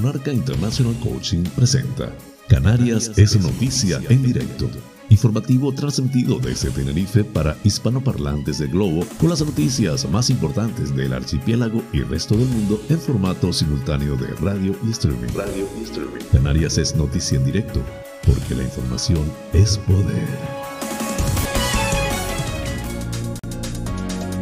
Monarca International Coaching presenta Canarias es noticia en directo. Informativo transmitido desde Tenerife para hispanoparlantes del globo con las noticias más importantes del archipiélago y resto del mundo en formato simultáneo de radio y streaming. Radio y streaming. Canarias es noticia en directo porque la información es poder.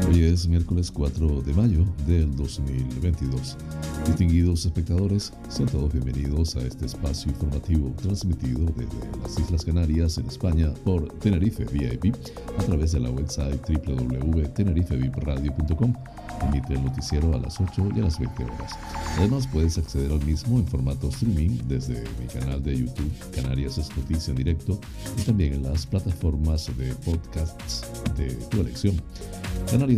Hoy es miércoles 4 de mayo del 2022. Distinguidos espectadores, sean todos bienvenidos a este espacio informativo transmitido desde las Islas Canarias en España por Tenerife VIP a través de la website www.tenerifevipradio.com. Emite el noticiero a las 8 y a las 20 horas. Además, puedes acceder al mismo en formato streaming desde mi canal de YouTube, Canarias es Noticia en Directo, y también en las plataformas de podcasts de tu elección. Canarias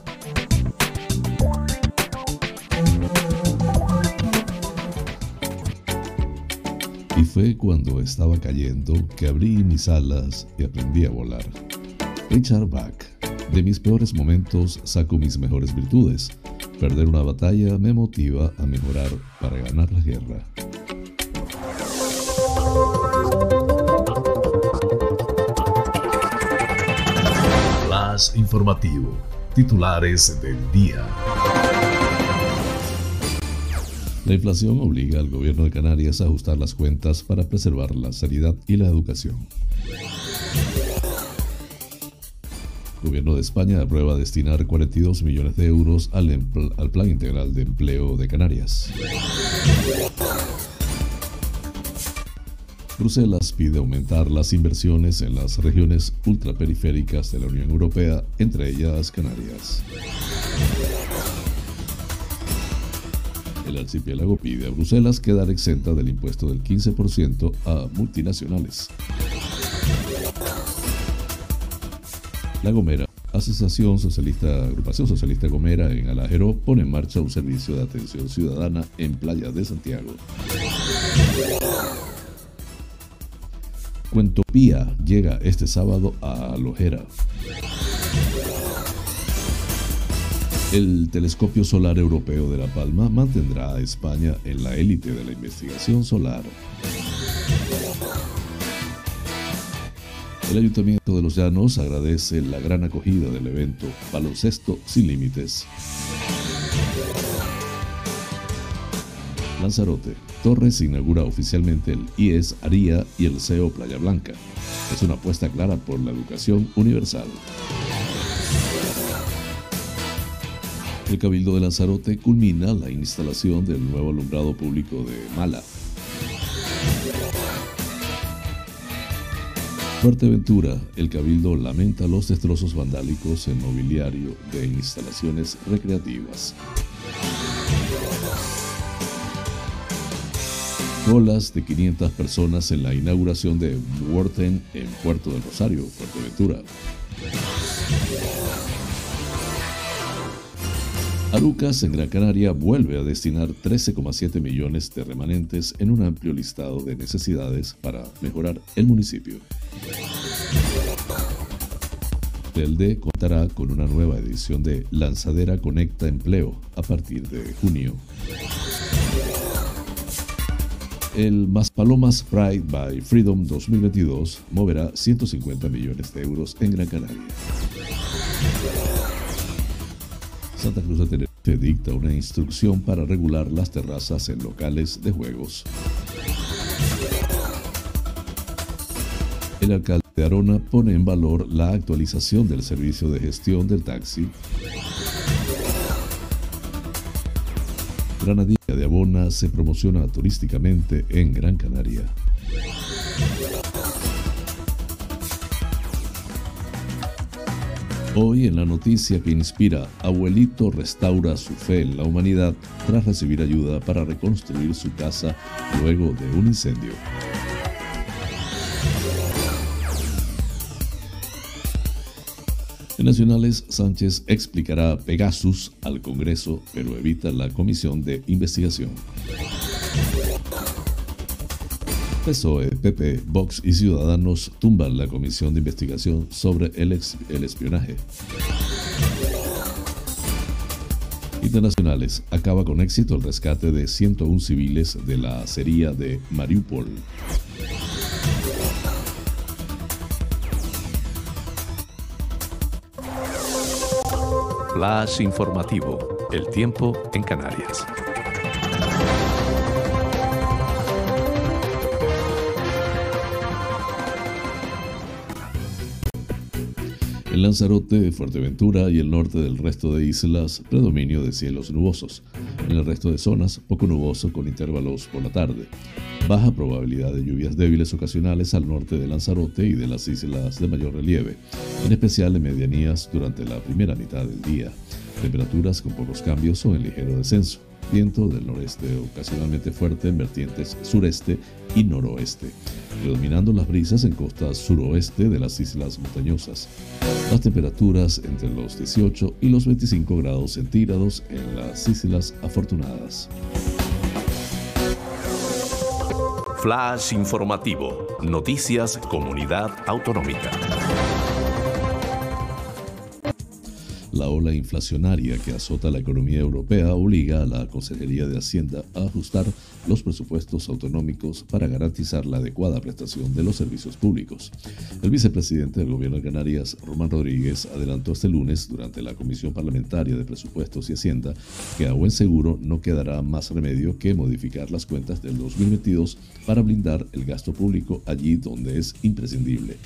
Fue cuando estaba cayendo que abrí mis alas y aprendí a volar. Richard Bach. De mis peores momentos saco mis mejores virtudes. Perder una batalla me motiva a mejorar para ganar la guerra. Flash informativo. Titulares del día. La inflación obliga al gobierno de Canarias a ajustar las cuentas para preservar la sanidad y la educación. El gobierno de España aprueba destinar 42 millones de euros al, al Plan Integral de Empleo de Canarias. Bruselas pide aumentar las inversiones en las regiones ultraperiféricas de la Unión Europea, entre ellas Canarias. El archipiélago pide a Bruselas quedar exenta del impuesto del 15% a multinacionales. La Gomera, Asociación Socialista, Agrupación Socialista Gomera en Alajero pone en marcha un servicio de atención ciudadana en Playa de Santiago. Cuentopía llega este sábado a Lojera. El Telescopio Solar Europeo de La Palma mantendrá a España en la élite de la investigación solar. El Ayuntamiento de Los Llanos agradece la gran acogida del evento Baloncesto sin Límites. Lanzarote. Torres inaugura oficialmente el IES Aría y el CEO Playa Blanca. Es una apuesta clara por la educación universal. El Cabildo de Lanzarote culmina la instalación del nuevo alumbrado público de Mala. Fuerteventura, el Cabildo lamenta los destrozos vandálicos en mobiliario de instalaciones recreativas. Colas de 500 personas en la inauguración de Worten en Puerto del Rosario, Fuerteventura. Arucas en Gran Canaria vuelve a destinar 13,7 millones de remanentes en un amplio listado de necesidades para mejorar el municipio. Telde contará con una nueva edición de Lanzadera Conecta Empleo a partir de junio. El Maspalomas Pride by Freedom 2022 moverá 150 millones de euros en Gran Canaria. Santa Cruz de Tenerife dicta una instrucción para regular las terrazas en locales de juegos. El alcalde de Arona pone en valor la actualización del servicio de gestión del taxi. Granadilla de Abona se promociona turísticamente en Gran Canaria. Hoy en la noticia que inspira, abuelito restaura su fe en la humanidad tras recibir ayuda para reconstruir su casa luego de un incendio. En Nacionales, Sánchez explicará Pegasus al Congreso, pero evita la comisión de investigación. PSOE, PP, Vox y Ciudadanos tumban la comisión de investigación sobre el, el espionaje. Internacionales acaba con éxito el rescate de 101 civiles de la acería de Mariupol. Flash informativo. El tiempo en Canarias. Lanzarote, Fuerteventura y el norte del resto de islas, predominio de cielos nubosos. En el resto de zonas, poco nuboso con intervalos por la tarde. Baja probabilidad de lluvias débiles ocasionales al norte de Lanzarote y de las islas de mayor relieve, en especial en medianías durante la primera mitad del día. Temperaturas con pocos cambios o en ligero descenso. Viento del noreste ocasionalmente fuerte en vertientes sureste y noroeste, predominando las brisas en costas suroeste de las islas montañosas. Las temperaturas entre los 18 y los 25 grados centígrados en las islas afortunadas. Flash informativo. Noticias Comunidad Autonómica. La ola inflacionaria que azota la economía europea obliga a la Consejería de Hacienda a ajustar los presupuestos autonómicos para garantizar la adecuada prestación de los servicios públicos. El vicepresidente del Gobierno de Canarias, Román Rodríguez, adelantó este lunes durante la Comisión Parlamentaria de Presupuestos y Hacienda que a buen seguro no quedará más remedio que modificar las cuentas del 2022 para blindar el gasto público allí donde es imprescindible,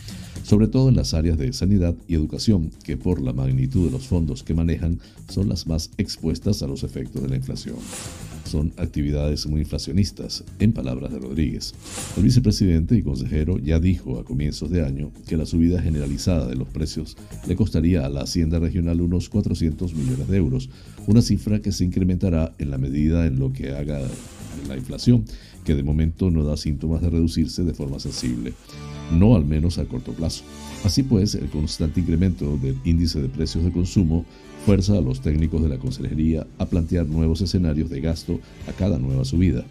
sobre todo en las áreas de sanidad y educación, que por la magnitud de los fondos que manejan son las más expuestas a los efectos de la inflación. Son actividades muy inflacionistas, en palabras de Rodríguez. El vicepresidente y consejero ya dijo a comienzos de año que la subida generalizada de los precios le costaría a la Hacienda Regional unos 400 millones de euros, una cifra que se incrementará en la medida en lo que haga la inflación, que de momento no da síntomas de reducirse de forma sensible, no al menos a corto plazo. Así pues, el constante incremento del índice de precios de consumo fuerza a los técnicos de la Consejería a plantear nuevos escenarios de gasto a cada nueva subida.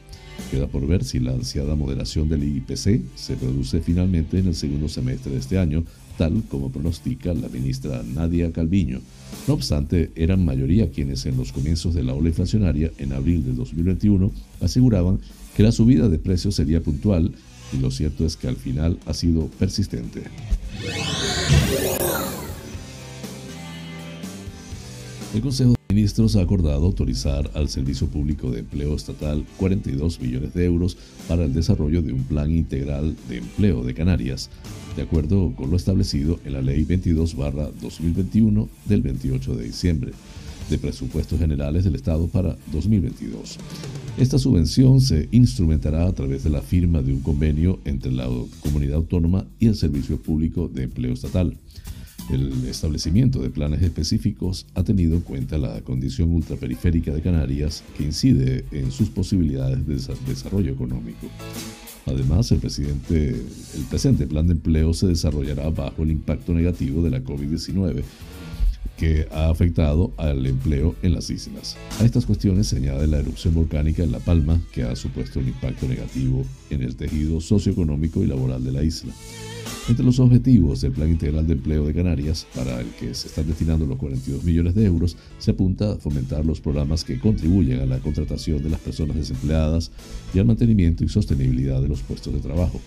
Queda por ver si la ansiada moderación del IPC se produce finalmente en el segundo semestre de este año, tal como pronostica la ministra Nadia Calviño. No obstante, eran mayoría quienes en los comienzos de la ola inflacionaria, en abril de 2021, aseguraban que la subida de precios sería puntual y lo cierto es que al final ha sido persistente. El Consejo de Ministros ha acordado autorizar al Servicio Público de Empleo Estatal 42 millones de euros para el desarrollo de un plan integral de empleo de Canarias, de acuerdo con lo establecido en la Ley 22-2021 del 28 de diciembre de Presupuestos Generales del Estado para 2022. Esta subvención se instrumentará a través de la firma de un convenio entre la comunidad autónoma y el Servicio Público de Empleo Estatal. El establecimiento de planes específicos ha tenido en cuenta la condición ultraperiférica de Canarias que incide en sus posibilidades de desarrollo económico. Además, el, el presente plan de empleo se desarrollará bajo el impacto negativo de la COVID-19 que ha afectado al empleo en las islas. A estas cuestiones se añade la erupción volcánica en La Palma, que ha supuesto un impacto negativo en el tejido socioeconómico y laboral de la isla. Entre los objetivos del Plan Integral de Empleo de Canarias, para el que se están destinando los 42 millones de euros, se apunta a fomentar los programas que contribuyen a la contratación de las personas desempleadas y al mantenimiento y sostenibilidad de los puestos de trabajo.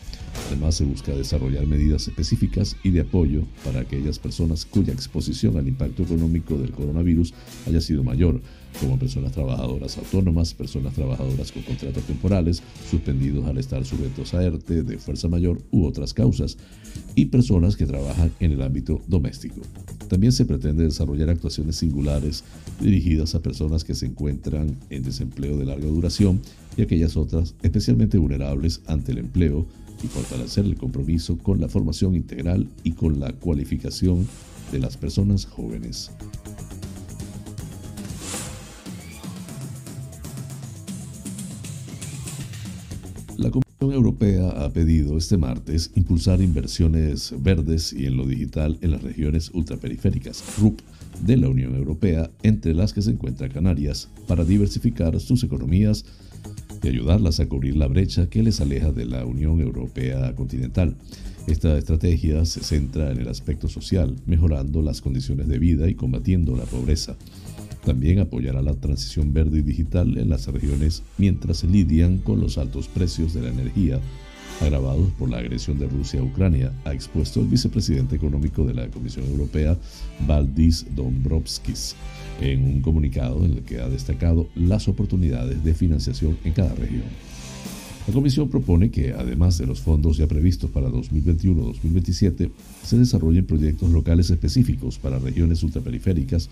Además, se busca desarrollar medidas específicas y de apoyo para aquellas personas cuya exposición al impacto económico del coronavirus haya sido mayor, como personas trabajadoras autónomas, personas trabajadoras con contratos temporales, suspendidos al estar sujetos a ERTE de fuerza mayor u otras causas, y personas que trabajan en el ámbito doméstico. También se pretende desarrollar actuaciones singulares dirigidas a personas que se encuentran en desempleo de larga duración y aquellas otras especialmente vulnerables ante el empleo y fortalecer el compromiso con la formación integral y con la cualificación de las personas jóvenes. La Unión Europea ha pedido este martes impulsar inversiones verdes y en lo digital en las regiones ultraperiféricas, RUP, de la Unión Europea, entre las que se encuentra Canarias, para diversificar sus economías y ayudarlas a cubrir la brecha que les aleja de la Unión Europea continental. Esta estrategia se centra en el aspecto social, mejorando las condiciones de vida y combatiendo la pobreza. También apoyará la transición verde y digital en las regiones mientras lidian con los altos precios de la energía agravados por la agresión de Rusia a Ucrania, ha expuesto el vicepresidente económico de la Comisión Europea, Valdis Dombrovskis, en un comunicado en el que ha destacado las oportunidades de financiación en cada región. La Comisión propone que, además de los fondos ya previstos para 2021-2027, se desarrollen proyectos locales específicos para regiones ultraperiféricas,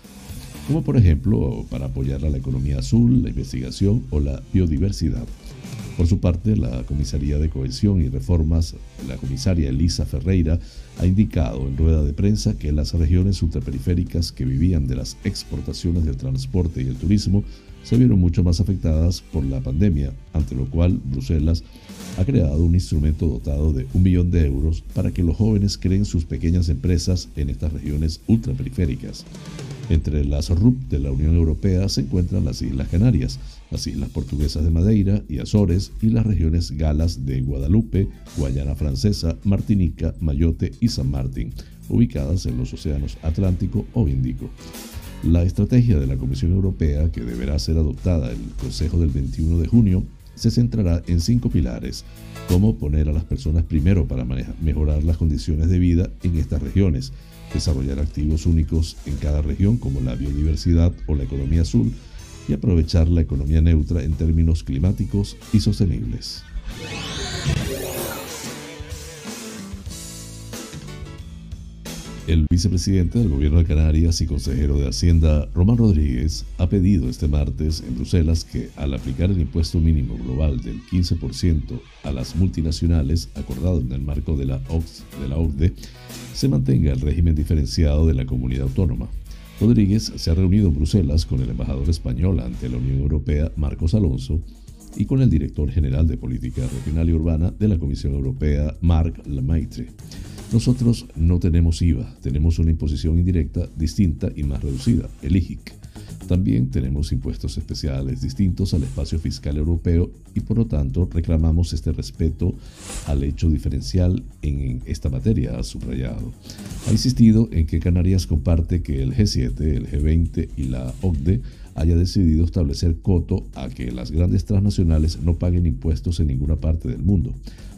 como por ejemplo para apoyar a la economía azul, la investigación o la biodiversidad. Por su parte, la Comisaría de Cohesión y Reformas, la comisaria Elisa Ferreira, ha indicado en rueda de prensa que las regiones ultraperiféricas que vivían de las exportaciones del transporte y el turismo se vieron mucho más afectadas por la pandemia, ante lo cual Bruselas ha creado un instrumento dotado de un millón de euros para que los jóvenes creen sus pequeñas empresas en estas regiones ultraperiféricas. Entre las RUP de la Unión Europea se encuentran las Islas Canarias, las Islas Portuguesas de Madeira y Azores y las regiones galas de Guadalupe, Guayana Francesa, Martinica, Mayotte y San Martín, ubicadas en los océanos Atlántico o Índico. La estrategia de la Comisión Europea, que deberá ser adoptada el Consejo del 21 de junio, se centrará en cinco pilares, como poner a las personas primero para mejorar las condiciones de vida en estas regiones, desarrollar activos únicos en cada región como la biodiversidad o la economía azul y aprovechar la economía neutra en términos climáticos y sostenibles. El vicepresidente del Gobierno de Canarias y consejero de Hacienda, Román Rodríguez, ha pedido este martes en Bruselas que, al aplicar el impuesto mínimo global del 15% a las multinacionales, acordado en el marco de la, de la OCDE, se mantenga el régimen diferenciado de la comunidad autónoma. Rodríguez se ha reunido en Bruselas con el embajador español ante la Unión Europea, Marcos Alonso, y con el director general de Política Regional y Urbana de la Comisión Europea, Marc Lemaitre. Nosotros no tenemos IVA, tenemos una imposición indirecta distinta y más reducida, el IGIC. También tenemos impuestos especiales distintos al espacio fiscal europeo y por lo tanto reclamamos este respeto al hecho diferencial en esta materia, ha subrayado. Ha insistido en que Canarias comparte que el G7, el G20 y la OCDE haya decidido establecer coto a que las grandes transnacionales no paguen impuestos en ninguna parte del mundo.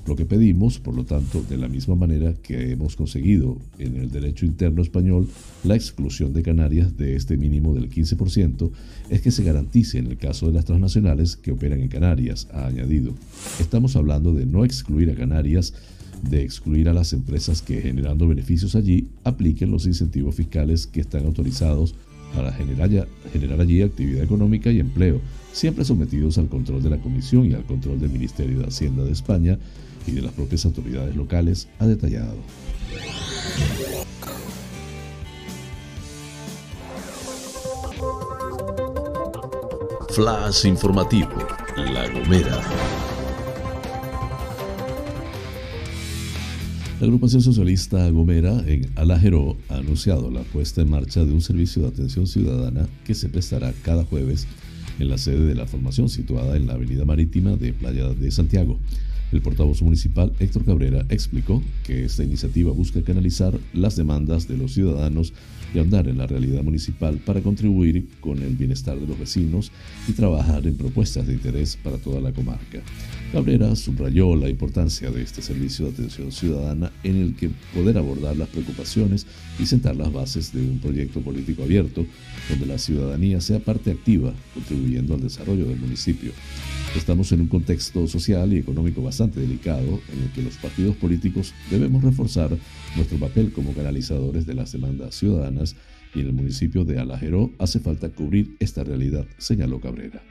Lo que pedimos, por lo tanto, de la misma manera que hemos conseguido en el derecho interno español la exclusión de Canarias de este mínimo del 15%, es que se garantice en el caso de las transnacionales que operan en Canarias, ha añadido. Estamos hablando de no excluir a Canarias, de excluir a las empresas que generando beneficios allí apliquen los incentivos fiscales que están autorizados para generar, generar allí actividad económica y empleo, siempre sometidos al control de la Comisión y al control del Ministerio de Hacienda de España y de las propias autoridades locales, ha detallado. Flash informativo, La Gomera. La agrupación socialista Gomera en Alajero ha anunciado la puesta en marcha de un servicio de atención ciudadana que se prestará cada jueves en la sede de la formación situada en la avenida marítima de Playa de Santiago. El portavoz municipal Héctor Cabrera explicó que esta iniciativa busca canalizar las demandas de los ciudadanos y ahondar en la realidad municipal para contribuir con el bienestar de los vecinos y trabajar en propuestas de interés para toda la comarca. Cabrera subrayó la importancia de este servicio de atención ciudadana en el que poder abordar las preocupaciones y sentar las bases de un proyecto político abierto donde la ciudadanía sea parte activa, contribuyendo al desarrollo del municipio. Estamos en un contexto social y económico bastante delicado en el que los partidos políticos debemos reforzar nuestro papel como canalizadores de las demandas ciudadanas y en el municipio de Alajeró hace falta cubrir esta realidad, señaló Cabrera.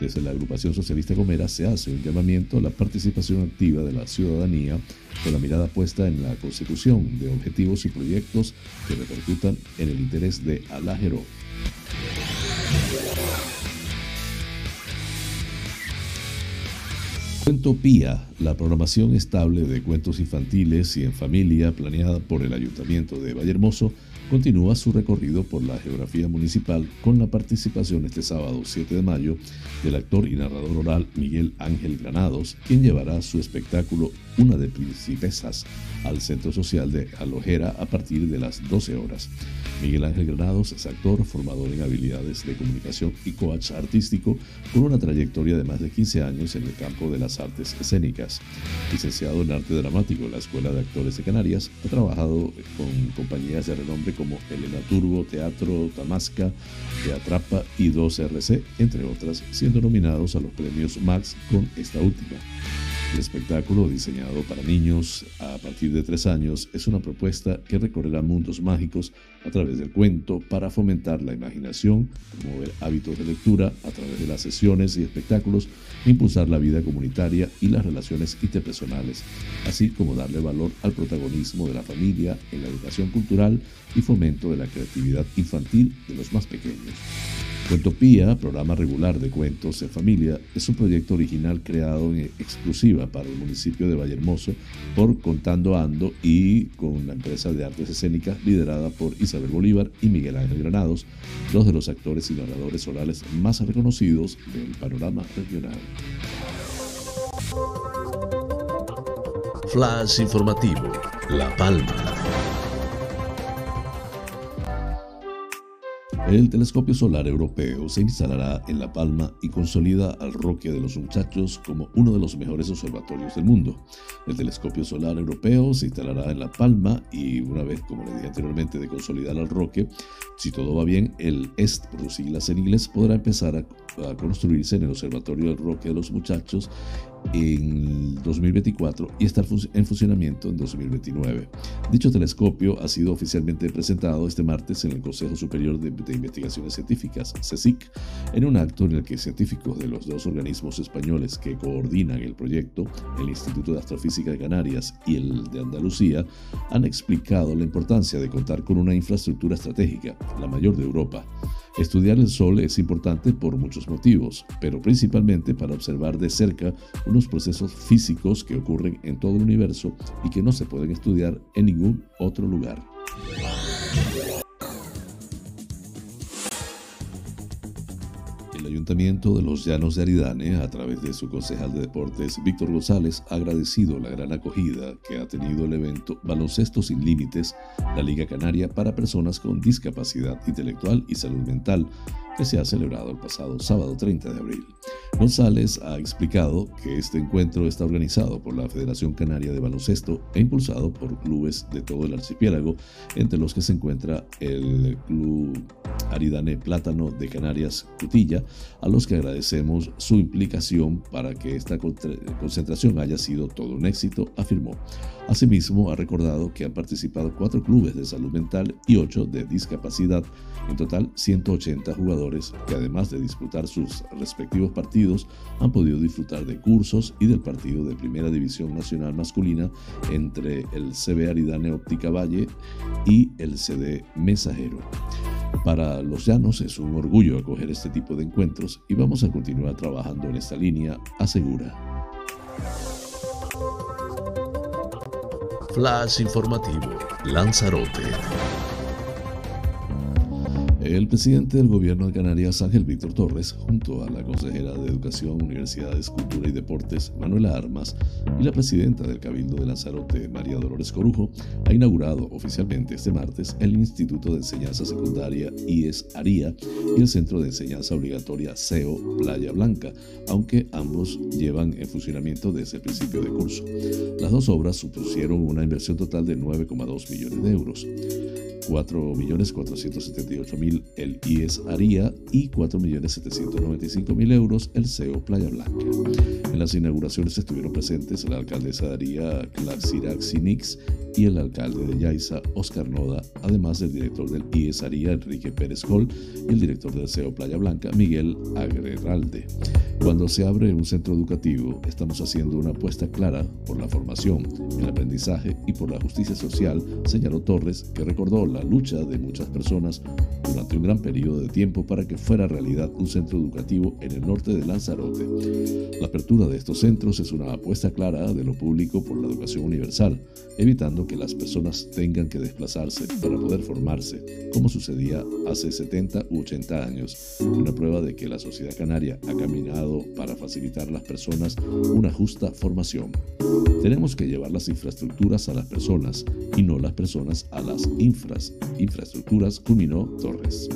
Desde la agrupación socialista Gomera se hace un llamamiento a la participación activa de la ciudadanía con la mirada puesta en la consecución de objetivos y proyectos que repercutan en el interés de Alajeró. Cuentopía, la programación estable de cuentos infantiles y en familia planeada por el Ayuntamiento de Vallehermoso, continúa su recorrido por la geografía municipal con la participación este sábado 7 de mayo del actor y narrador oral Miguel Ángel Granados, quien llevará su espectáculo Una de Principesas al Centro Social de Alojera a partir de las 12 horas. Miguel Ángel Granados es actor, formador en habilidades de comunicación y coach artístico con una trayectoria de más de 15 años en el campo de las artes escénicas. Licenciado en arte dramático en la Escuela de Actores de Canarias, ha trabajado con compañías de renombre como Elena Turbo, Teatro Tamasca, Teatrapa y 2RC, entre otras, siendo nominados a los premios Max con esta última. El espectáculo, diseñado para niños a partir de tres años, es una propuesta que recorrerá mundos mágicos a través del cuento para fomentar la imaginación, promover hábitos de lectura a través de las sesiones y espectáculos, impulsar la vida comunitaria y las relaciones interpersonales, así como darle valor al protagonismo de la familia en la educación cultural y fomento de la creatividad infantil de los más pequeños. Cuentopía, programa regular de cuentos en familia, es un proyecto original creado en exclusiva para el municipio de Vallehermoso por Contando Ando y con la empresa de artes escénicas liderada por Isabel Bolívar y Miguel Ángel Granados, dos de los actores y narradores orales más reconocidos del panorama regional. Flash informativo, La Palma. El telescopio solar europeo se instalará en La Palma y consolida al Roque de los Muchachos como uno de los mejores observatorios del mundo. El telescopio solar europeo se instalará en La Palma y una vez, como le dije anteriormente, de consolidar al Roque, si todo va bien, el EST, por sus siglas en inglés, podrá empezar a, a construirse en el Observatorio del Roque de los Muchachos en 2024 y estar en funcionamiento en 2029. Dicho telescopio ha sido oficialmente presentado este martes en el Consejo Superior de, Investigaciones Científicas, CSIC, en un acto en el que científicos de los dos organismos españoles que coordinan el proyecto, el Instituto de Astrofísica de Canarias y el de Andalucía, han explicado la importancia de contar con una infraestructura estratégica, la mayor de Europa. Estudiar el Sol es importante por muchos motivos, pero principalmente para observar de cerca unos procesos físicos que ocurren en todo el universo y que no se pueden estudiar en ningún otro lugar. El Ayuntamiento de los Llanos de Aridane, a través de su concejal de deportes, Víctor González, ha agradecido la gran acogida que ha tenido el evento Baloncesto sin Límites, la Liga Canaria para personas con discapacidad intelectual y salud mental, que se ha celebrado el pasado sábado 30 de abril. González ha explicado que este encuentro está organizado por la Federación Canaria de Baloncesto e impulsado por clubes de todo el archipiélago, entre los que se encuentra el Club Aridane Plátano de Canarias Cutilla, a los que agradecemos su implicación para que esta concentración haya sido todo un éxito, afirmó. Asimismo, ha recordado que han participado cuatro clubes de salud mental y ocho de discapacidad, en total 180 jugadores que además de disputar sus respectivos partidos, han podido disfrutar de cursos y del partido de Primera División Nacional Masculina entre el CB Aridane Óptica Valle y el CD Mensajero. Para los llanos es un orgullo acoger este tipo de encuentros y vamos a continuar trabajando en esta línea, asegura. Flash informativo, Lanzarote. El presidente del gobierno de Canarias, Ángel Víctor Torres, junto a la consejera de Educación, Universidades, Cultura y Deportes, Manuela Armas, y la presidenta del Cabildo de Lanzarote, María Dolores Corujo, ha inaugurado oficialmente este martes el Instituto de Enseñanza Secundaria IES ARIA y el Centro de Enseñanza Obligatoria CEO Playa Blanca, aunque ambos llevan en funcionamiento desde el principio de curso. Las dos obras supusieron una inversión total de 9,2 millones de euros. 4.478.000 el IES Aria y 4.795.000 euros el CEO Playa Blanca. En las inauguraciones estuvieron presentes la alcaldesa de Aría, Clarcira Xinix, y el alcalde de Yaiza, Oscar Noda, además del director del IES Aria, Enrique Pérez Gol, y el director del CEO Playa Blanca, Miguel Agreralde. Cuando se abre un centro educativo, estamos haciendo una apuesta clara por la formación, el aprendizaje y por la justicia social, señaló Torres, que recordó la la lucha de muchas personas durante un gran periodo de tiempo para que fuera realidad un centro educativo en el norte de Lanzarote. La apertura de estos centros es una apuesta clara de lo público por la educación universal, evitando que las personas tengan que desplazarse para poder formarse, como sucedía hace 70 u 80 años, una prueba de que la sociedad canaria ha caminado para facilitar a las personas una justa formación. Tenemos que llevar las infraestructuras a las personas y no las personas a las infras, infraestructuras, culminó Torres.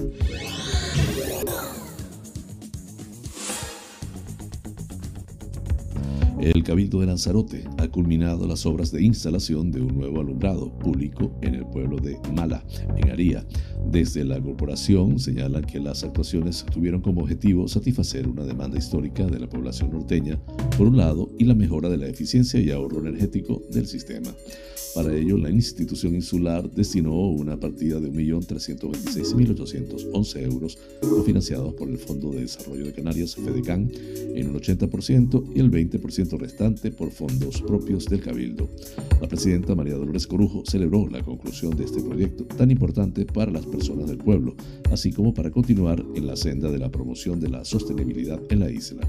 Cabildo de Lanzarote ha culminado las obras de instalación de un nuevo alumbrado público en el pueblo de Mala, en Aría. Desde la corporación señalan que las actuaciones tuvieron como objetivo satisfacer una demanda histórica de la población norteña, por un lado, y la mejora de la eficiencia y ahorro energético del sistema. Para ello, la institución insular destinó una partida de 1.326.811 euros financiados por el Fondo de Desarrollo de Canarias, FEDECAN, en un 80% y el 20% restante por fondos propios del Cabildo. La presidenta María Dolores Corujo celebró la conclusión de este proyecto tan importante para las personas del pueblo, así como para continuar en la senda de la promoción de la sostenibilidad en la isla.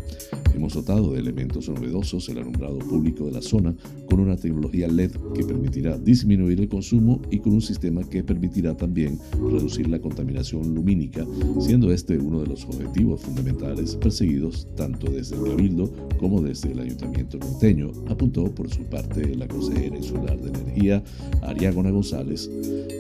Hemos dotado de elementos novedosos el alumbrado público de la zona con una tecnología LED que permitirá disminuir el consumo y con un sistema que permitirá también reducir la contaminación lumínica, siendo este uno de los objetivos fundamentales perseguidos tanto desde el Cabildo como desde el Ayuntamiento norteño, apuntó por su parte la consejera insular de Energía, Ariágona González.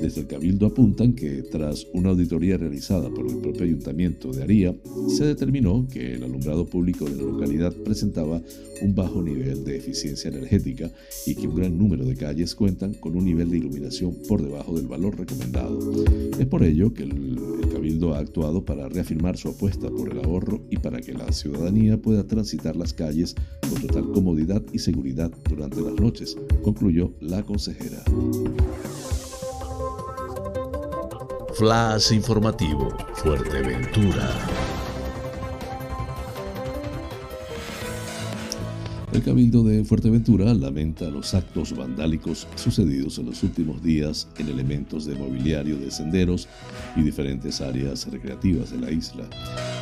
Desde el Cabildo apuntan que tras una auditoría realizada por el propio Ayuntamiento de Aría, se determinó que el alumbrado público de la localidad presentaba un bajo nivel de eficiencia energética y que un gran número de calles cuentan con un nivel de iluminación por debajo del valor recomendado. Es por ello que el, Cabildo ha actuado para reafirmar su apuesta por el ahorro y para que la ciudadanía pueda transitar las calles con total comodidad y seguridad durante las noches, concluyó la consejera. Flash informativo, Fuerteventura. El Cabildo de Fuerteventura lamenta los actos vandálicos sucedidos en los últimos días en elementos de mobiliario de senderos y diferentes áreas recreativas de la isla.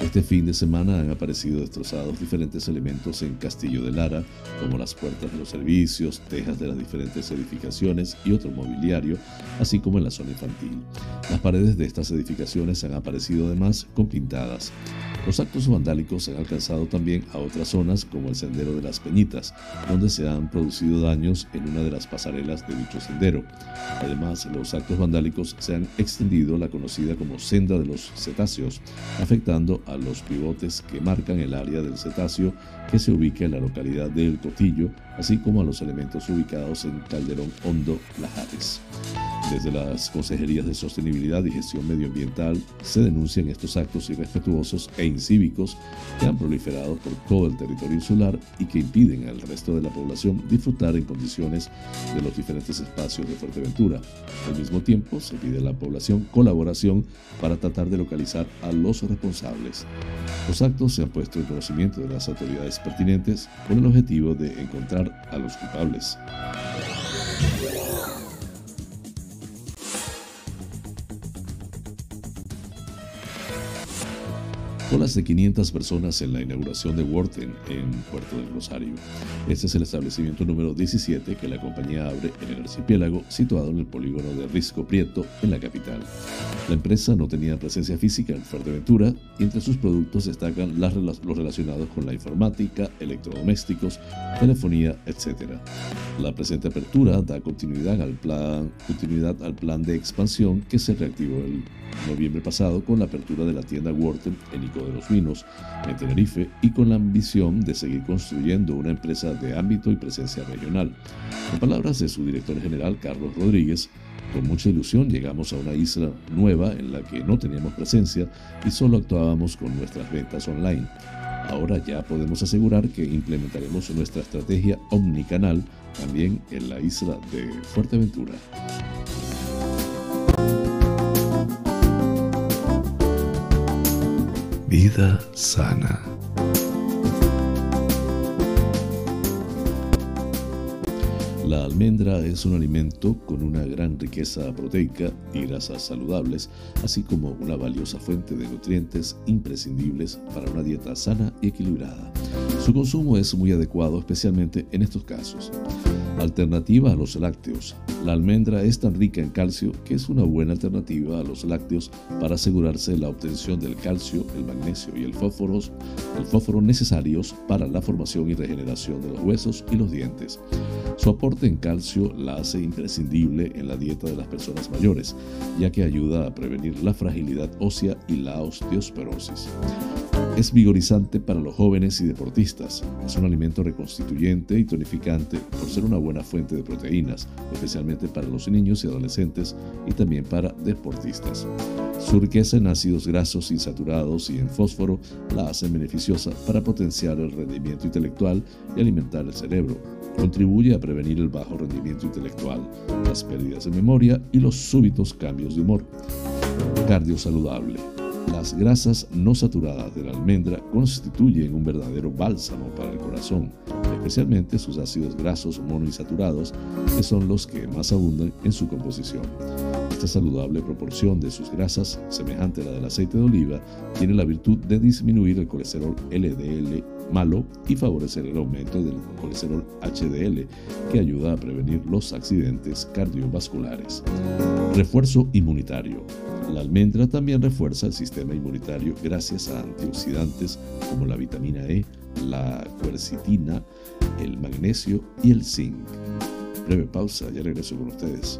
Este fin de semana han aparecido destrozados diferentes elementos en Castillo de Lara, como las puertas de los servicios, tejas de las diferentes edificaciones y otro mobiliario, así como en la zona infantil. Las paredes de estas edificaciones han aparecido además con pintadas. Los actos vandálicos han alcanzado también a otras zonas como el Sendero de las Donde se han producido daños en una de las pasarelas de dicho sendero. Además, los actos vandálicos se han extendido la conocida como Senda de los Cetáceos, afectando a los pivotes que marcan el área del cetáceo que se ubica en la localidad de El Cotillo, así como a los elementos ubicados en Calderón Hondo, Lajares. Desde las Consejerías de Sostenibilidad y Gestión Medioambiental se denuncian estos actos irrespetuosos e incívicos que han proliferado por todo el territorio insular y que impiden al resto de la población disfrutar en condiciones de los diferentes espacios de Fuerteventura. Al mismo tiempo, se pide a la población colaboración para tratar de localizar a los responsables. Los actos se han puesto en conocimiento de las autoridades pertinentes con el objetivo de encontrar a los culpables. Colas de 500 personas en la inauguración de Worten en Puerto del Rosario. Este es el establecimiento número 17 que la compañía abre en el archipiélago situado en el polígono de Risco Prieto en la capital. La empresa no tenía presencia física en Fuerteventura y entre sus productos destacan los relacionados con la informática, electrodomésticos, telefonía, etc. La presente apertura da continuidad al plan, continuidad al plan de expansión que se reactivó el noviembre pasado con la apertura de la tienda Worten en Ico de los Vinos, en Tenerife, y con la ambición de seguir construyendo una empresa de ámbito y presencia regional. En palabras de su director general, Carlos Rodríguez, con mucha ilusión llegamos a una isla nueva en la que no teníamos presencia y solo actuábamos con nuestras ventas online. Ahora ya podemos asegurar que implementaremos nuestra estrategia omnicanal también en la isla de Fuerteventura. Vida sana. La almendra es un alimento con una gran riqueza proteica y grasas saludables, así como una valiosa fuente de nutrientes imprescindibles para una dieta sana y equilibrada. Su consumo es muy adecuado especialmente en estos casos. Alternativa a los lácteos. La almendra es tan rica en calcio que es una buena alternativa a los lácteos para asegurarse la obtención del calcio, el magnesio y el fósforo, el fósforo necesarios para la formación y regeneración de los huesos y los dientes. Su aporte en calcio la hace imprescindible en la dieta de las personas mayores, ya que ayuda a prevenir la fragilidad ósea y la osteosporosis. Es vigorizante para los jóvenes y deportistas. Es un alimento reconstituyente y tonificante por ser una buena fuente de proteínas, especialmente para los niños y adolescentes y también para deportistas. Su riqueza en ácidos grasos insaturados y en fósforo la hacen beneficiosa para potenciar el rendimiento intelectual y alimentar el cerebro. Contribuye a prevenir el bajo rendimiento intelectual, las pérdidas de memoria y los súbitos cambios de humor. Cardio saludable las grasas no saturadas de la almendra constituyen un verdadero bálsamo para el corazón, especialmente sus ácidos grasos monoinsaturados, que son los que más abundan en su composición. Esta saludable proporción de sus grasas, semejante a la del aceite de oliva, tiene la virtud de disminuir el colesterol LDL malo y favorecer el aumento del colesterol HDL, que ayuda a prevenir los accidentes cardiovasculares. Refuerzo inmunitario. La almendra también refuerza el sistema inmunitario gracias a antioxidantes como la vitamina E, la quercetina, el magnesio y el zinc. Breve pausa, ya regreso con ustedes.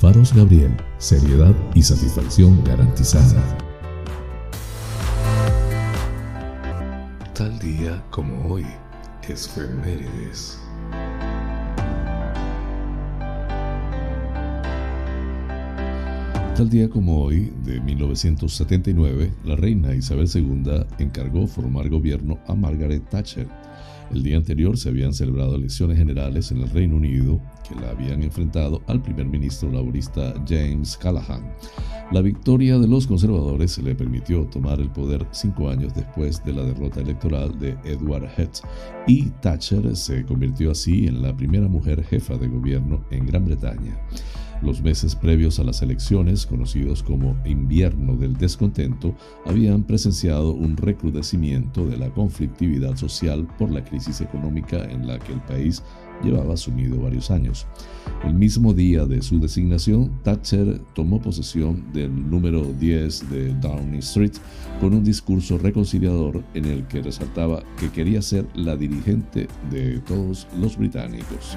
Faros Gabriel, seriedad y satisfacción garantizada. Tal día como hoy es Femérides. Tal día como hoy, de 1979, la reina Isabel II encargó formar gobierno a Margaret Thatcher el día anterior se habían celebrado elecciones generales en el Reino Unido que la habían enfrentado al primer ministro laborista James Callaghan. La victoria de los conservadores le permitió tomar el poder cinco años después de la derrota electoral de Edward Heath y Thatcher se convirtió así en la primera mujer jefa de gobierno en Gran Bretaña. Los meses previos a las elecciones, conocidos como invierno del descontento, habían presenciado un recrudecimiento de la conflictividad social por la crisis económica en la que el país llevaba sumido varios años. El mismo día de su designación, Thatcher tomó posesión del número 10 de Downing Street con un discurso reconciliador en el que resaltaba que quería ser la dirigente de todos los británicos.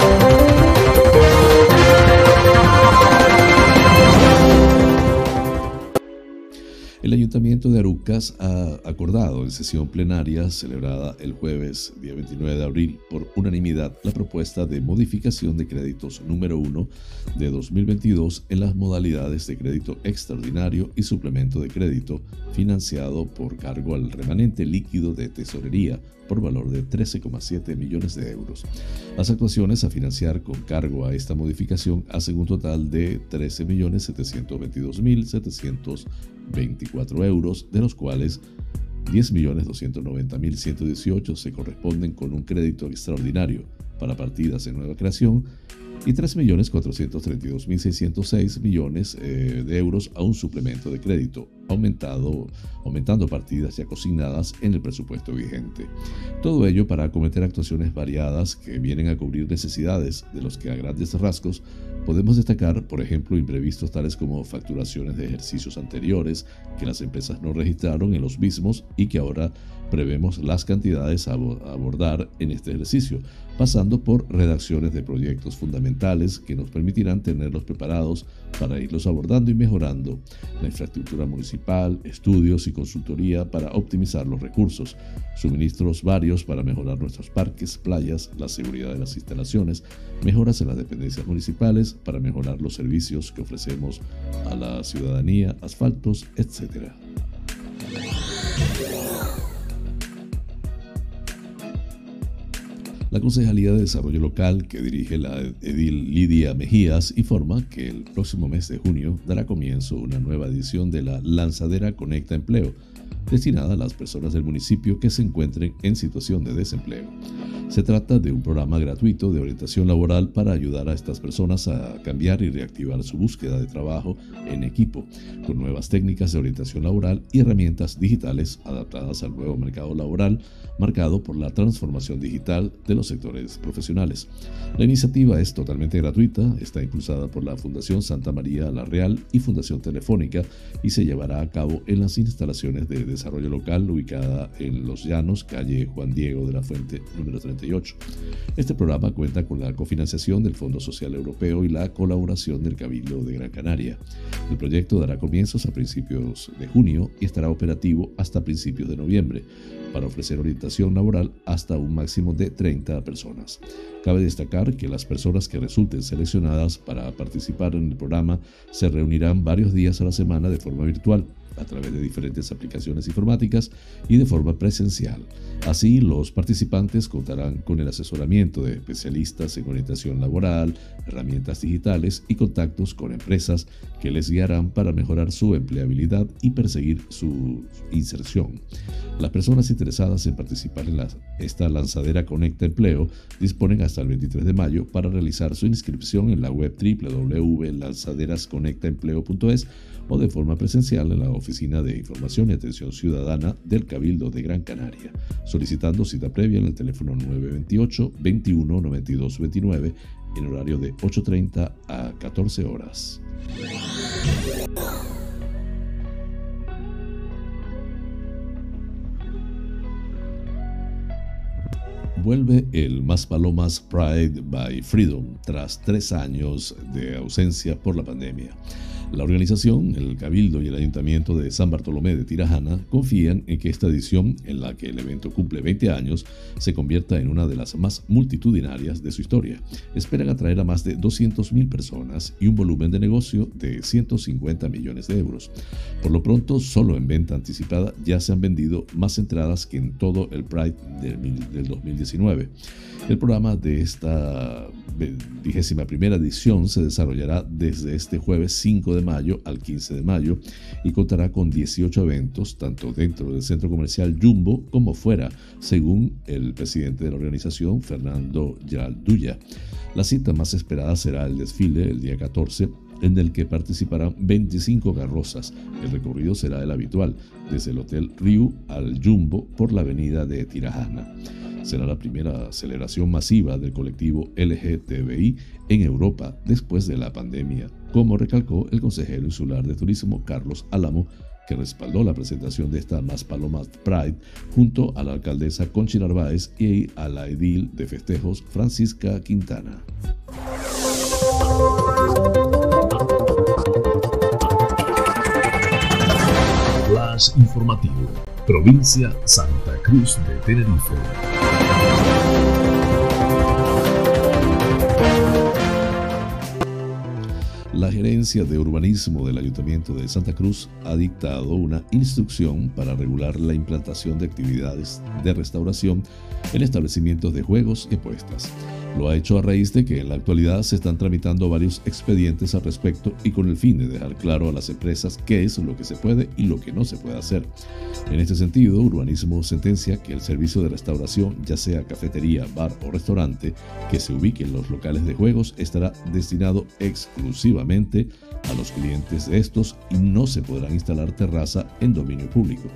Ayuntamiento de Arucas ha acordado en sesión plenaria celebrada el jueves, día 29 de abril, por unanimidad la propuesta de modificación de créditos número 1 de 2022 en las modalidades de crédito extraordinario y suplemento de crédito financiado por cargo al remanente líquido de tesorería por valor de 13,7 millones de euros. Las actuaciones a financiar con cargo a esta modificación hacen un total de 13.722.724 euros, de los cuales 10.290.118 se corresponden con un crédito extraordinario para partidas en nueva creación y 3.432.606 millones eh, de euros a un suplemento de crédito, aumentado, aumentando partidas ya consignadas en el presupuesto vigente. Todo ello para acometer actuaciones variadas que vienen a cubrir necesidades de los que a grandes rasgos podemos destacar, por ejemplo, imprevistos tales como facturaciones de ejercicios anteriores que las empresas no registraron en los mismos y que ahora prevemos las cantidades a abordar en este ejercicio, pasando por redacciones de proyectos fundamentales que nos permitirán tenerlos preparados para irlos abordando y mejorando, la infraestructura municipal, estudios y consultoría para optimizar los recursos, suministros varios para mejorar nuestros parques, playas, la seguridad de las instalaciones, mejoras en las dependencias municipales para mejorar los servicios que ofrecemos a la ciudadanía, asfaltos, etc. La Concejalía de Desarrollo Local, que dirige la edil Lidia Mejías, informa que el próximo mes de junio dará comienzo una nueva edición de la Lanzadera Conecta Empleo, destinada a las personas del municipio que se encuentren en situación de desempleo. Se trata de un programa gratuito de orientación laboral para ayudar a estas personas a cambiar y reactivar su búsqueda de trabajo en equipo, con nuevas técnicas de orientación laboral y herramientas digitales adaptadas al nuevo mercado laboral marcado por la transformación digital de los sectores profesionales. La iniciativa es totalmente gratuita, está impulsada por la Fundación Santa María La Real y Fundación Telefónica y se llevará a cabo en las instalaciones de desarrollo local ubicada en Los Llanos, calle Juan Diego de la Fuente número 30 este programa cuenta con la cofinanciación del Fondo Social Europeo y la colaboración del Cabildo de Gran Canaria. El proyecto dará comienzos a principios de junio y estará operativo hasta principios de noviembre para ofrecer orientación laboral hasta un máximo de 30 personas. Cabe destacar que las personas que resulten seleccionadas para participar en el programa se reunirán varios días a la semana de forma virtual a través de diferentes aplicaciones informáticas y de forma presencial. Así, los participantes contarán con el asesoramiento de especialistas en orientación laboral, herramientas digitales y contactos con empresas que les guiarán para mejorar su empleabilidad y perseguir su inserción. Las personas interesadas en participar en esta lanzadera Conecta Empleo disponen hasta el 23 de mayo para realizar su inscripción en la web www.lanzaderasconectaempleo.es o de forma presencial en la Oficina de Información y Atención Ciudadana del Cabildo de Gran Canaria, solicitando cita previa en el teléfono 928 21 92 29 en horario de 8.30 a 14 horas. Vuelve el Más Palomas Pride by Freedom tras tres años de ausencia por la pandemia. La organización, el Cabildo y el Ayuntamiento de San Bartolomé de Tirajana confían en que esta edición, en la que el evento cumple 20 años, se convierta en una de las más multitudinarias de su historia. Esperan atraer a más de 200.000 personas y un volumen de negocio de 150 millones de euros. Por lo pronto, solo en venta anticipada ya se han vendido más entradas que en todo el Pride del 2019. El programa de esta vigésima primera edición se desarrollará desde este jueves 5 de mayo al 15 de mayo y contará con 18 eventos, tanto dentro del centro comercial Jumbo como fuera, según el presidente de la organización, Fernando Geralduya. La cita más esperada será el desfile el día 14 en el que participarán 25 carrozas. El recorrido será el habitual, desde el Hotel Riu al Jumbo por la avenida de Tirajana será la primera celebración masiva del colectivo LGTBI en Europa después de la pandemia, como recalcó el consejero insular de turismo Carlos Álamo, que respaldó la presentación de esta Más Palomas Pride junto a la alcaldesa Conchi Narváez y a la edil de festejos Francisca Quintana. Flash informativo, provincia Santa Cruz de Tenerife. La gerencia de urbanismo del Ayuntamiento de Santa Cruz ha dictado una instrucción para regular la implantación de actividades de restauración en establecimientos de juegos y apuestas. Lo ha hecho a raíz de que en la actualidad se están tramitando varios expedientes al respecto y con el fin de dejar claro a las empresas qué es lo que se puede y lo que no se puede hacer. En este sentido, Urbanismo sentencia que el servicio de restauración, ya sea cafetería, bar o restaurante, que se ubique en los locales de juegos estará destinado exclusivamente a los clientes de estos y no se podrá instalar terraza en dominio público.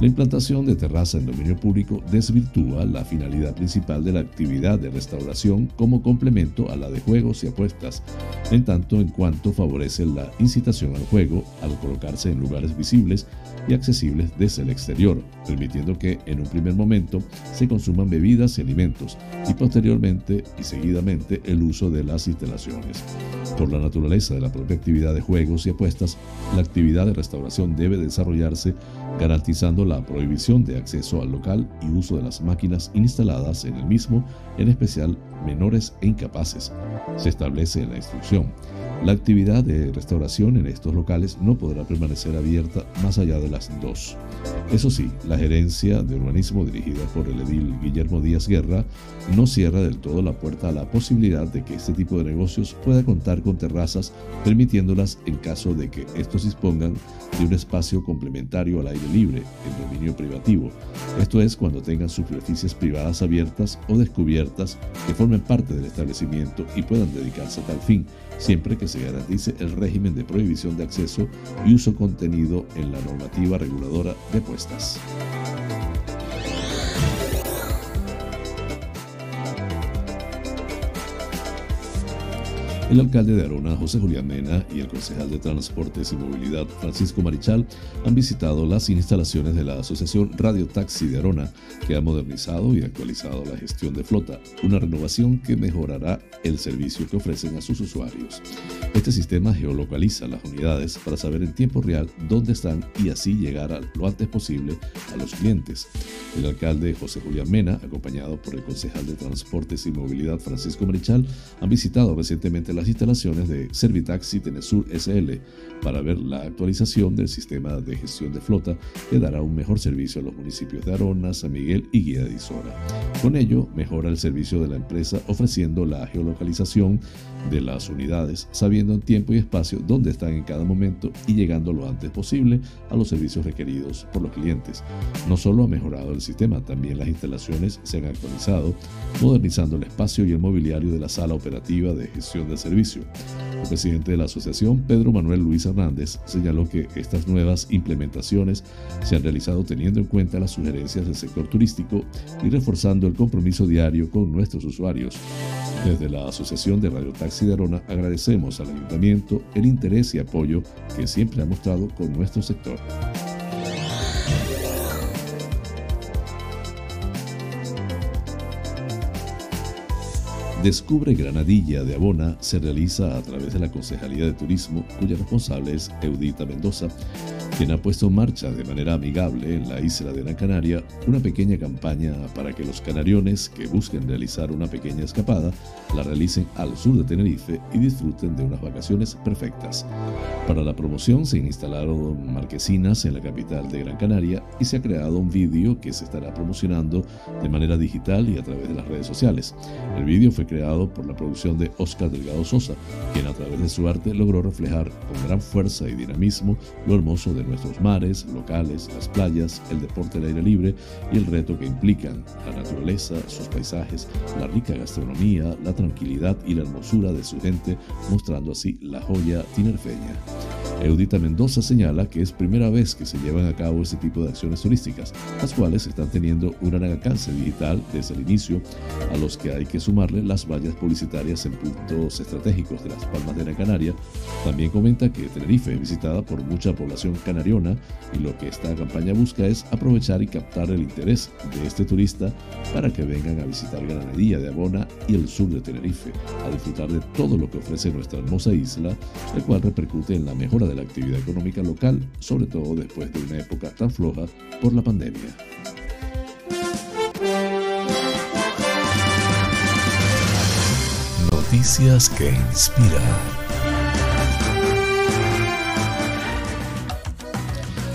La implantación de terraza en dominio público desvirtúa la finalidad principal de la actividad de restauración como complemento a la de juegos y apuestas, en tanto en cuanto favorece la incitación al juego al colocarse en lugares visibles y accesibles desde el exterior, permitiendo que en un primer momento se consuman bebidas y alimentos y posteriormente y seguidamente el uso de las instalaciones. Por la naturaleza de la propia actividad de juegos y apuestas, la actividad de restauración debe desarrollarse garantizando la prohibición de acceso al local y uso de las máquinas instaladas en el mismo, en especial menores e incapaces. Se establece en la instrucción. La actividad de restauración en estos locales no podrá permanecer abierta más allá de las dos. Eso sí, la gerencia de urbanismo dirigida por el edil Guillermo Díaz Guerra no cierra del todo la puerta a la posibilidad de que este tipo de negocios pueda contar con terrazas, permitiéndolas en caso de que estos dispongan de un espacio complementario al aire libre, en dominio privativo. Esto es cuando tengan superficies privadas abiertas o descubiertas que formen parte del establecimiento y puedan dedicarse a tal fin siempre que se garantice el régimen de prohibición de acceso y uso contenido en la normativa reguladora de puestas. El alcalde de Arona, José Julián Mena, y el concejal de Transportes y Movilidad, Francisco Marichal, han visitado las instalaciones de la Asociación Radio Taxi de Arona, que ha modernizado y actualizado la gestión de flota, una renovación que mejorará el servicio que ofrecen a sus usuarios. Este sistema geolocaliza las unidades para saber en tiempo real dónde están y así llegar lo antes posible a los clientes. El alcalde José Julián Mena, acompañado por el concejal de Transportes y Movilidad Francisco Marichal, han visitado recientemente la las instalaciones de Servitaxi Tenesur SL para ver la actualización del sistema de gestión de flota que dará un mejor servicio a los municipios de Arona, San Miguel y Guía de Isora. Con ello, mejora el servicio de la empresa ofreciendo la geolocalización de las unidades, sabiendo en tiempo y espacio dónde están en cada momento y llegando lo antes posible a los servicios requeridos por los clientes. No solo ha mejorado el sistema, también las instalaciones se han actualizado, modernizando el espacio y el mobiliario de la sala operativa de gestión del servicio. El presidente de la asociación, Pedro Manuel Luis Hernández, señaló que estas nuevas implementaciones se han realizado teniendo en cuenta las sugerencias del sector turístico y reforzando el compromiso diario con nuestros usuarios. Desde la Asociación de Radio Taxi de Arona agradecemos al Ayuntamiento el interés y apoyo que siempre ha mostrado con nuestro sector. Descubre Granadilla de Abona se realiza a través de la Concejalía de Turismo, cuya responsable es Eudita Mendoza, quien ha puesto en marcha de manera amigable en la isla de Gran Canaria una pequeña campaña para que los canariones que busquen realizar una pequeña escapada la realicen al sur de Tenerife y disfruten de unas vacaciones perfectas. Para la promoción se instalaron marquesinas en la capital de Gran Canaria y se ha creado un vídeo que se estará promocionando de manera digital y a través de las redes sociales. El vídeo fue creado por la producción de Oscar Delgado Sosa, quien a través de su arte logró reflejar con gran fuerza y dinamismo lo hermoso de nuestros mares, locales, las playas, el deporte al aire libre y el reto que implican la naturaleza, sus paisajes, la rica gastronomía, la tranquilidad y la hermosura de su gente, mostrando así la joya tinerfeña. Eudita Mendoza señala que es primera vez que se llevan a cabo este tipo de acciones turísticas, las cuales están teniendo un gran alcance digital desde el inicio, a los que hay que sumarle las vallas publicitarias en puntos estratégicos de las Palmas de la Canaria. También comenta que Tenerife es visitada por mucha población canariona y lo que esta campaña busca es aprovechar y captar el interés de este turista para que vengan a visitar Granadilla de Abona y el sur de Tenerife, a disfrutar de todo lo que ofrece nuestra hermosa isla, el cual repercute en la mejora de la actividad económica local, sobre todo después de una época tan floja por la pandemia. Noticias que inspiran.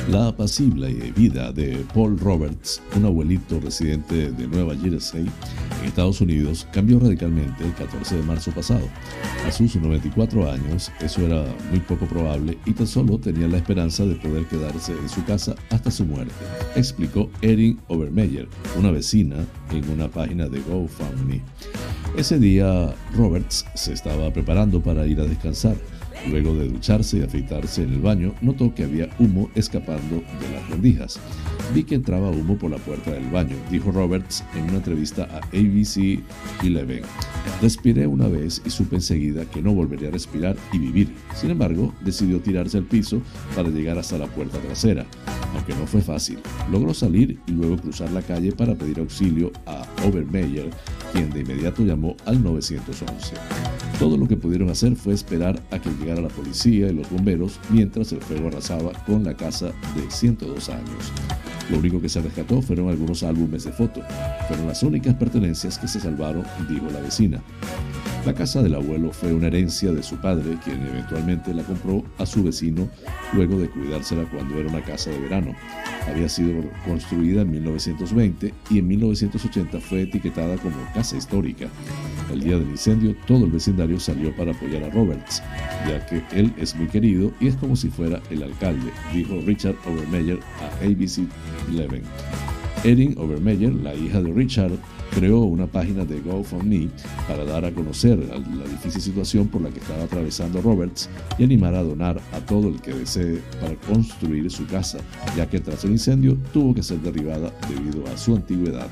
La apacible vida de Paul Roberts, un abuelito residente de Nueva Jersey, en Estados Unidos, cambió radicalmente el 14 de marzo pasado. A sus 94 años, eso era muy poco probable y tan solo tenía la esperanza de poder quedarse en su casa hasta su muerte, explicó Erin Obermeyer, una vecina, en una página de GoFundMe. Ese día, Roberts se estaba preparando para ir a descansar Luego de ducharse y afeitarse en el baño, notó que había humo escapando de las rendijas. Vi que entraba humo por la puerta del baño, dijo Roberts en una entrevista a ABC 11. Respiré una vez y supe enseguida que no volvería a respirar y vivir. Sin embargo, decidió tirarse al piso para llegar hasta la puerta trasera, aunque no fue fácil. Logró salir y luego cruzar la calle para pedir auxilio a Obermeyer, quien de inmediato llamó al 911. Todo lo que pudieron hacer fue esperar a que llegara la policía y los bomberos mientras el fuego arrasaba con la casa de 102 años. Lo único que se rescató fueron algunos álbumes de fotos. Fueron las únicas pertenencias que se salvaron, dijo la vecina. La casa del abuelo fue una herencia de su padre, quien eventualmente la compró a su vecino luego de cuidársela cuando era una casa de verano. Había sido construida en 1920 y en 1980 fue etiquetada como casa histórica. El día del incendio, todo el vecindario salió para apoyar a Roberts, ya que él es muy querido y es como si fuera el alcalde, dijo Richard Overmeyer a ABC 11. Erin Overmeyer, la hija de Richard, creó una página de GoFundMe para dar a conocer la difícil situación por la que estaba atravesando Roberts y animar a donar a todo el que desee para construir su casa, ya que tras el incendio tuvo que ser derribada debido a su antigüedad.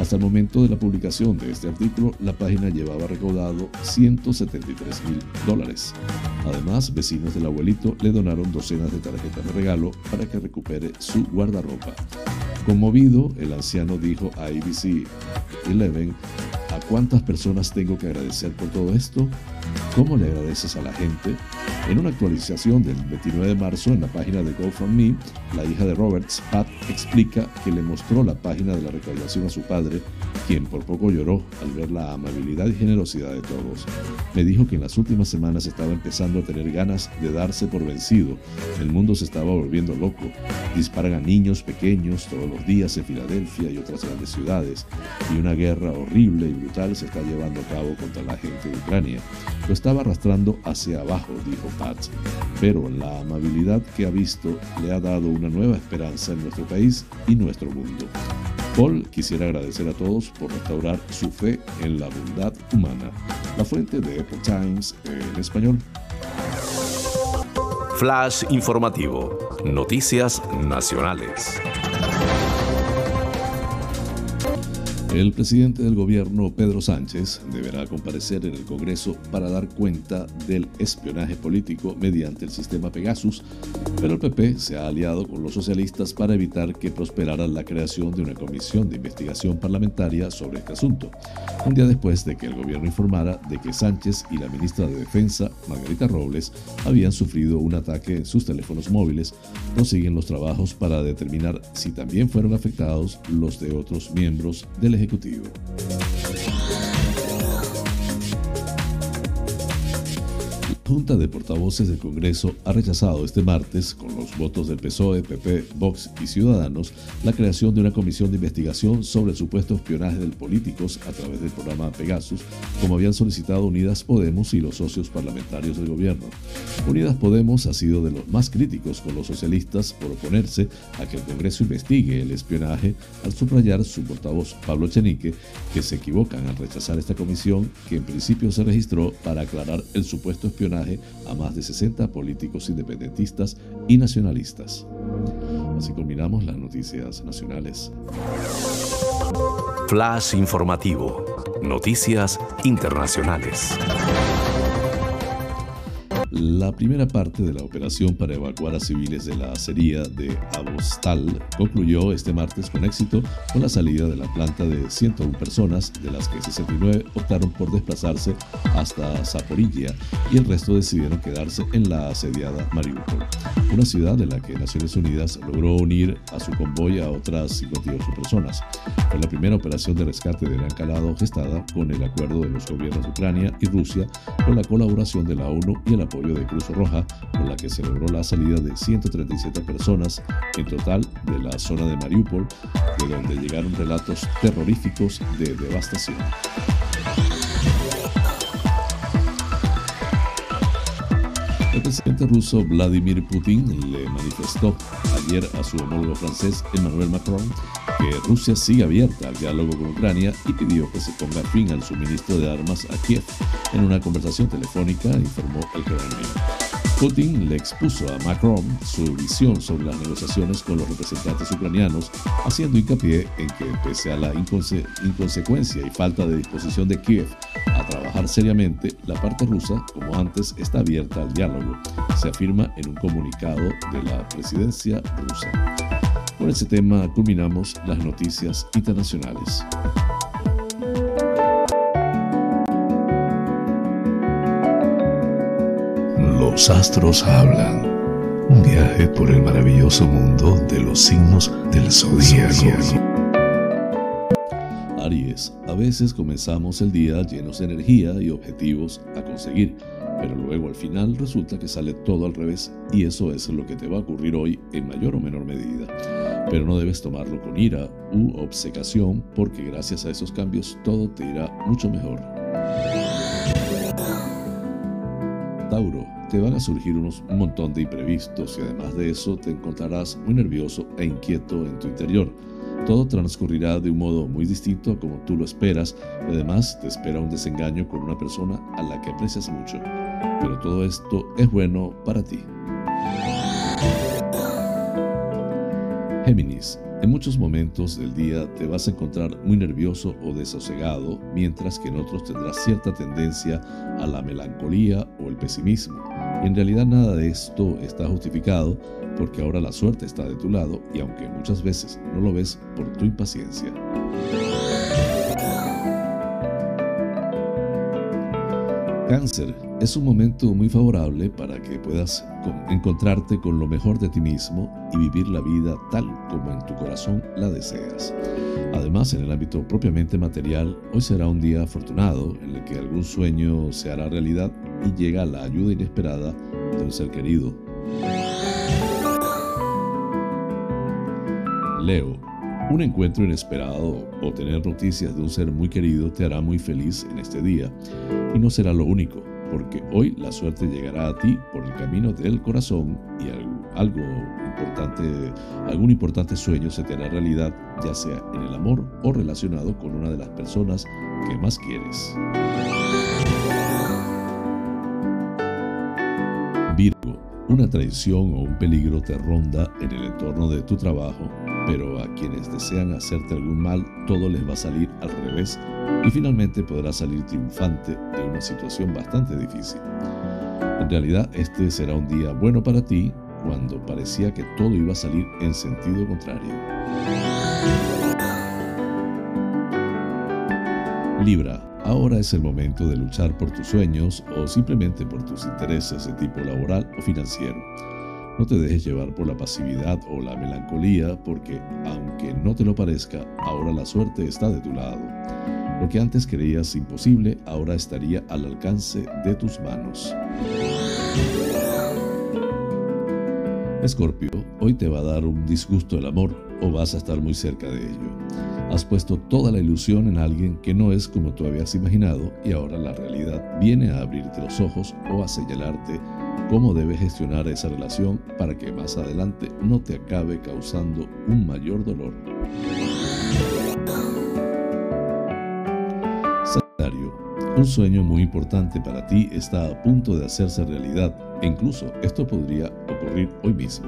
Hasta el momento de la publicación de este artículo, la página llevaba recaudado 173 mil dólares. Además, vecinos del abuelito le donaron docenas de tarjetas de regalo para que recupere su guardarropa. Conmovido, el anciano dijo a ABC 11, ¿a cuántas personas tengo que agradecer por todo esto? ¿Cómo le agradeces a la gente? En una actualización del 29 de marzo en la página de GoFundMe, la hija de Roberts, Pat, explica que le mostró la página de la recaudación a su padre, quien por poco lloró al ver la amabilidad y generosidad de todos. Me dijo que en las últimas semanas estaba empezando a tener ganas de darse por vencido. El mundo se estaba volviendo loco. Disparan a niños pequeños todos los días en Filadelfia y otras grandes ciudades, y una guerra horrible y brutal se está llevando a cabo contra la gente de Ucrania. Lo estaba arrastrando hacia abajo, dijo Pat, pero la amabilidad que ha visto le ha dado una nueva esperanza en nuestro país y nuestro mundo. Paul quisiera agradecer a todos por restaurar su fe en la bondad humana. La fuente de Epoch Times en español. Flash informativo. Noticias nacionales. El presidente del gobierno, Pedro Sánchez, deberá comparecer en el Congreso para dar cuenta del espionaje político mediante el sistema Pegasus, pero el PP se ha aliado con los socialistas para evitar que prosperara la creación de una comisión de investigación parlamentaria sobre este asunto, un día después de que el gobierno informara de que Sánchez y la ministra de Defensa, Margarita Robles, habían sufrido un ataque en sus teléfonos móviles, prosiguen los trabajos para determinar si también fueron afectados los de otros miembros del Executivo. Junta de Portavoces del Congreso ha rechazado este martes, con los votos del PSOE, PP, Vox y Ciudadanos, la creación de una comisión de investigación sobre el supuesto espionaje de políticos a través del programa Pegasus, como habían solicitado Unidas Podemos y los socios parlamentarios del gobierno. Unidas Podemos ha sido de los más críticos con los socialistas por oponerse a que el Congreso investigue el espionaje al subrayar su portavoz Pablo Chenique que se equivocan al rechazar esta comisión que en principio se registró para aclarar el supuesto espionaje a más de 60 políticos independentistas y nacionalistas. Así culminamos las noticias nacionales. Flash informativo. Noticias internacionales. La primera parte de la operación para evacuar a civiles de la acería de Avostal concluyó este martes con éxito con la salida de la planta de 101 personas, de las que 69 optaron por desplazarse hasta Zaporilla y el resto decidieron quedarse en la asediada Mariupol, una ciudad de la que Naciones Unidas logró unir a su convoy a otras 58 personas. Fue la primera operación de rescate de gran calado gestada con el acuerdo de los gobiernos de Ucrania y Rusia con la colaboración de la ONU y el apoyo de Cruz Roja, con la que se logró la salida de 137 personas en total de la zona de Mariupol, de donde llegaron relatos terroríficos de devastación. El presidente ruso Vladimir Putin le manifestó ayer a su homólogo francés Emmanuel Macron que Rusia sigue abierta al diálogo con Ucrania y pidió que se ponga fin al suministro de armas a Kiev. En una conversación telefónica informó el Kremlin. Putin le expuso a Macron su visión sobre las negociaciones con los representantes ucranianos, haciendo hincapié en que pese a la inconsecuencia y falta de disposición de Kiev a trabajar seriamente, la parte rusa, como antes, está abierta al diálogo, se afirma en un comunicado de la presidencia rusa. Con este tema culminamos las noticias internacionales. Los astros hablan. Un viaje por el maravilloso mundo de los signos del zodíaco. Aries, a veces comenzamos el día llenos de energía y objetivos a conseguir pero luego al final resulta que sale todo al revés y eso es lo que te va a ocurrir hoy en mayor o menor medida. Pero no debes tomarlo con ira u obsecación porque gracias a esos cambios todo te irá mucho mejor. Tauro, te van a surgir unos, un montón de imprevistos y además de eso te encontrarás muy nervioso e inquieto en tu interior. Todo transcurrirá de un modo muy distinto a como tú lo esperas y además te espera un desengaño con una persona a la que aprecias mucho pero todo esto es bueno para ti. Géminis, en muchos momentos del día te vas a encontrar muy nervioso o desasegado, mientras que en otros tendrás cierta tendencia a la melancolía o el pesimismo. en realidad nada de esto está justificado porque ahora la suerte está de tu lado y aunque muchas veces no lo ves por tu impaciencia. Cáncer, es un momento muy favorable para que puedas encontrarte con lo mejor de ti mismo y vivir la vida tal como en tu corazón la deseas. Además, en el ámbito propiamente material, hoy será un día afortunado en el que algún sueño se hará realidad y llega la ayuda inesperada de un ser querido. Leo, un encuentro inesperado o tener noticias de un ser muy querido te hará muy feliz en este día y no será lo único porque hoy la suerte llegará a ti por el camino del corazón y algo importante, algún importante sueño se te hará realidad, ya sea en el amor o relacionado con una de las personas que más quieres. Virgo, una traición o un peligro te ronda en el entorno de tu trabajo pero a quienes desean hacerte algún mal, todo les va a salir al revés y finalmente podrás salir triunfante de una situación bastante difícil. En realidad, este será un día bueno para ti cuando parecía que todo iba a salir en sentido contrario. Libra, ahora es el momento de luchar por tus sueños o simplemente por tus intereses de tipo laboral o financiero. No te dejes llevar por la pasividad o la melancolía porque, aunque no te lo parezca, ahora la suerte está de tu lado. Lo que antes creías imposible ahora estaría al alcance de tus manos. Escorpio, hoy te va a dar un disgusto el amor o vas a estar muy cerca de ello. Has puesto toda la ilusión en alguien que no es como tú habías imaginado y ahora la realidad viene a abrirte los ojos o a señalarte cómo debes gestionar esa relación para que más adelante no te acabe causando un mayor dolor. Sagitario, un sueño muy importante para ti está a punto de hacerse realidad e incluso esto podría ocurrir hoy mismo.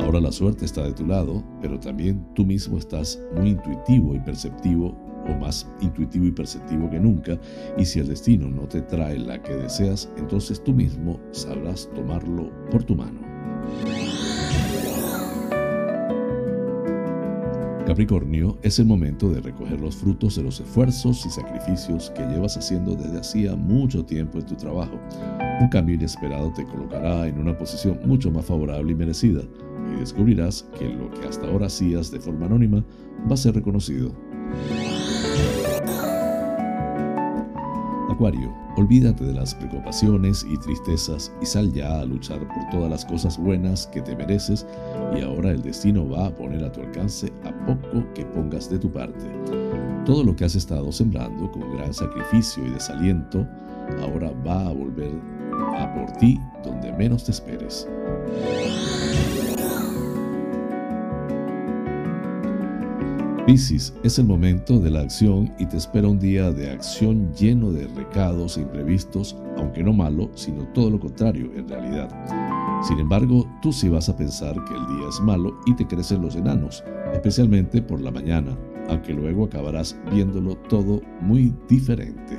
Ahora la suerte está de tu lado, pero también tú mismo estás muy intuitivo y perceptivo o más intuitivo y perceptivo que nunca, y si el destino no te trae la que deseas, entonces tú mismo sabrás tomarlo por tu mano. Capricornio, es el momento de recoger los frutos de los esfuerzos y sacrificios que llevas haciendo desde hacía mucho tiempo en tu trabajo. Un cambio inesperado te colocará en una posición mucho más favorable y merecida, y descubrirás que lo que hasta ahora hacías de forma anónima va a ser reconocido. Acuario, olvídate de las preocupaciones y tristezas y sal ya a luchar por todas las cosas buenas que te mereces y ahora el destino va a poner a tu alcance a poco que pongas de tu parte. Todo lo que has estado sembrando con gran sacrificio y desaliento ahora va a volver a por ti donde menos te esperes. Piscis, es el momento de la acción y te espera un día de acción lleno de recados e imprevistos, aunque no malo, sino todo lo contrario en realidad. Sin embargo, tú sí vas a pensar que el día es malo y te crecen los enanos, especialmente por la mañana, aunque luego acabarás viéndolo todo muy diferente.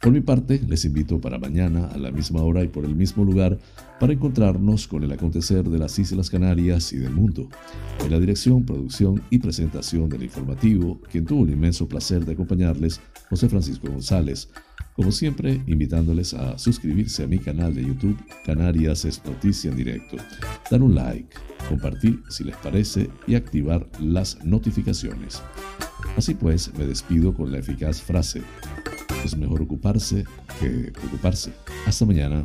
Por mi parte, les invito para mañana a la misma hora y por el mismo lugar para encontrarnos con el acontecer de las Islas Canarias y del mundo. En la dirección, producción y presentación del informativo, quien tuvo el inmenso placer de acompañarles, José Francisco González. Como siempre, invitándoles a suscribirse a mi canal de YouTube, Canarias es Noticia en Directo, dar un like, compartir si les parece y activar las notificaciones. Así pues, me despido con la eficaz frase, es mejor ocuparse que preocuparse. Hasta mañana.